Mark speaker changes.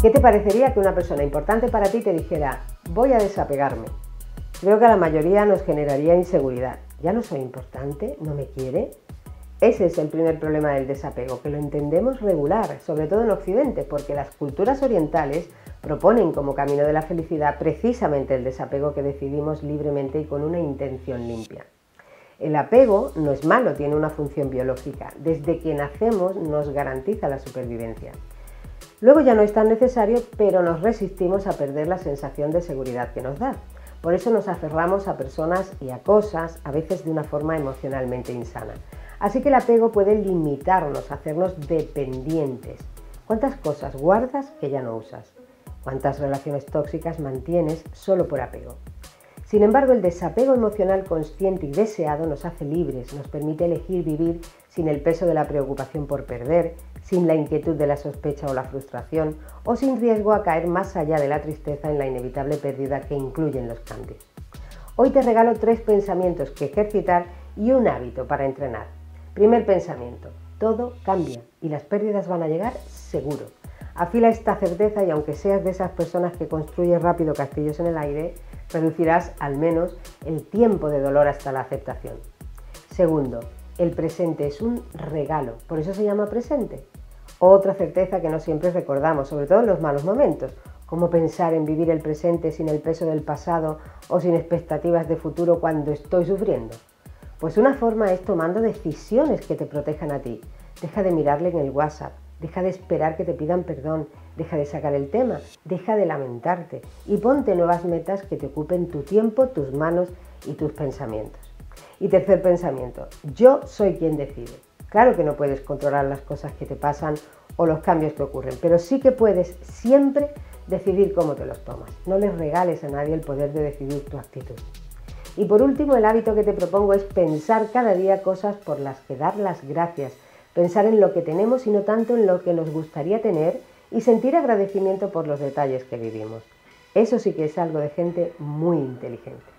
Speaker 1: ¿Qué te parecería que una persona importante para ti te dijera, voy a desapegarme? Creo que a la mayoría nos generaría inseguridad. ¿Ya no soy importante? ¿No me quiere? Ese es el primer problema del desapego, que lo entendemos regular, sobre todo en Occidente, porque las culturas orientales proponen como camino de la felicidad precisamente el desapego que decidimos libremente y con una intención limpia. El apego no es malo, tiene una función biológica. Desde que nacemos nos garantiza la supervivencia. Luego ya no es tan necesario, pero nos resistimos a perder la sensación de seguridad que nos da. Por eso nos aferramos a personas y a cosas, a veces de una forma emocionalmente insana. Así que el apego puede limitarnos, hacernos dependientes. ¿Cuántas cosas guardas que ya no usas? ¿Cuántas relaciones tóxicas mantienes solo por apego? Sin embargo, el desapego emocional consciente y deseado nos hace libres, nos permite elegir vivir sin el peso de la preocupación por perder, sin la inquietud de la sospecha o la frustración, o sin riesgo a caer más allá de la tristeza en la inevitable pérdida que incluyen los cambios. Hoy te regalo tres pensamientos que ejercitar y un hábito para entrenar. Primer pensamiento, todo cambia y las pérdidas van a llegar seguro. Afila esta certeza y aunque seas de esas personas que construyen rápido castillos en el aire, reducirás al menos el tiempo de dolor hasta la aceptación. Segundo, el presente es un regalo, por eso se llama presente. Otra certeza que no siempre recordamos, sobre todo en los malos momentos, como pensar en vivir el presente sin el peso del pasado o sin expectativas de futuro cuando estoy sufriendo. Pues una forma es tomando decisiones que te protejan a ti. Deja de mirarle en el WhatsApp, deja de esperar que te pidan perdón, deja de sacar el tema, deja de lamentarte y ponte nuevas metas que te ocupen tu tiempo, tus manos y tus pensamientos. Y tercer pensamiento, yo soy quien decide. Claro que no puedes controlar las cosas que te pasan o los cambios que ocurren, pero sí que puedes siempre decidir cómo te los tomas. No les regales a nadie el poder de decidir tu actitud. Y por último, el hábito que te propongo es pensar cada día cosas por las que dar las gracias, pensar en lo que tenemos y no tanto en lo que nos gustaría tener y sentir agradecimiento por los detalles que vivimos. Eso sí que es algo de gente muy inteligente.